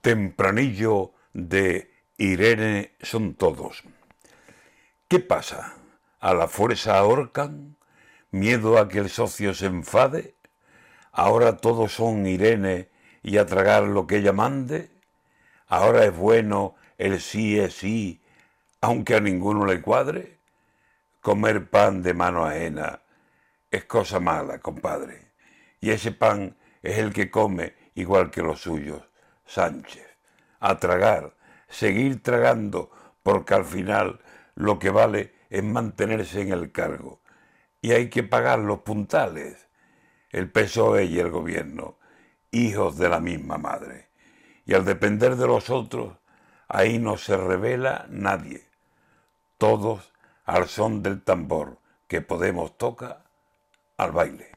Tempranillo de Irene son todos. ¿Qué pasa? ¿A la fuerza ahorcan? ¿Miedo a que el socio se enfade? ¿Ahora todos son Irene y a tragar lo que ella mande? ¿Ahora es bueno el sí es sí, aunque a ninguno le cuadre? Comer pan de mano ajena es cosa mala, compadre. Y ese pan es el que come igual que los suyos. Sánchez. A tragar, seguir tragando, porque al final lo que vale es mantenerse en el cargo. Y hay que pagar los puntales. El PSOE y el gobierno, hijos de la misma madre. Y al depender de los otros, ahí no se revela nadie. Todos al son del tambor que Podemos toca al baile.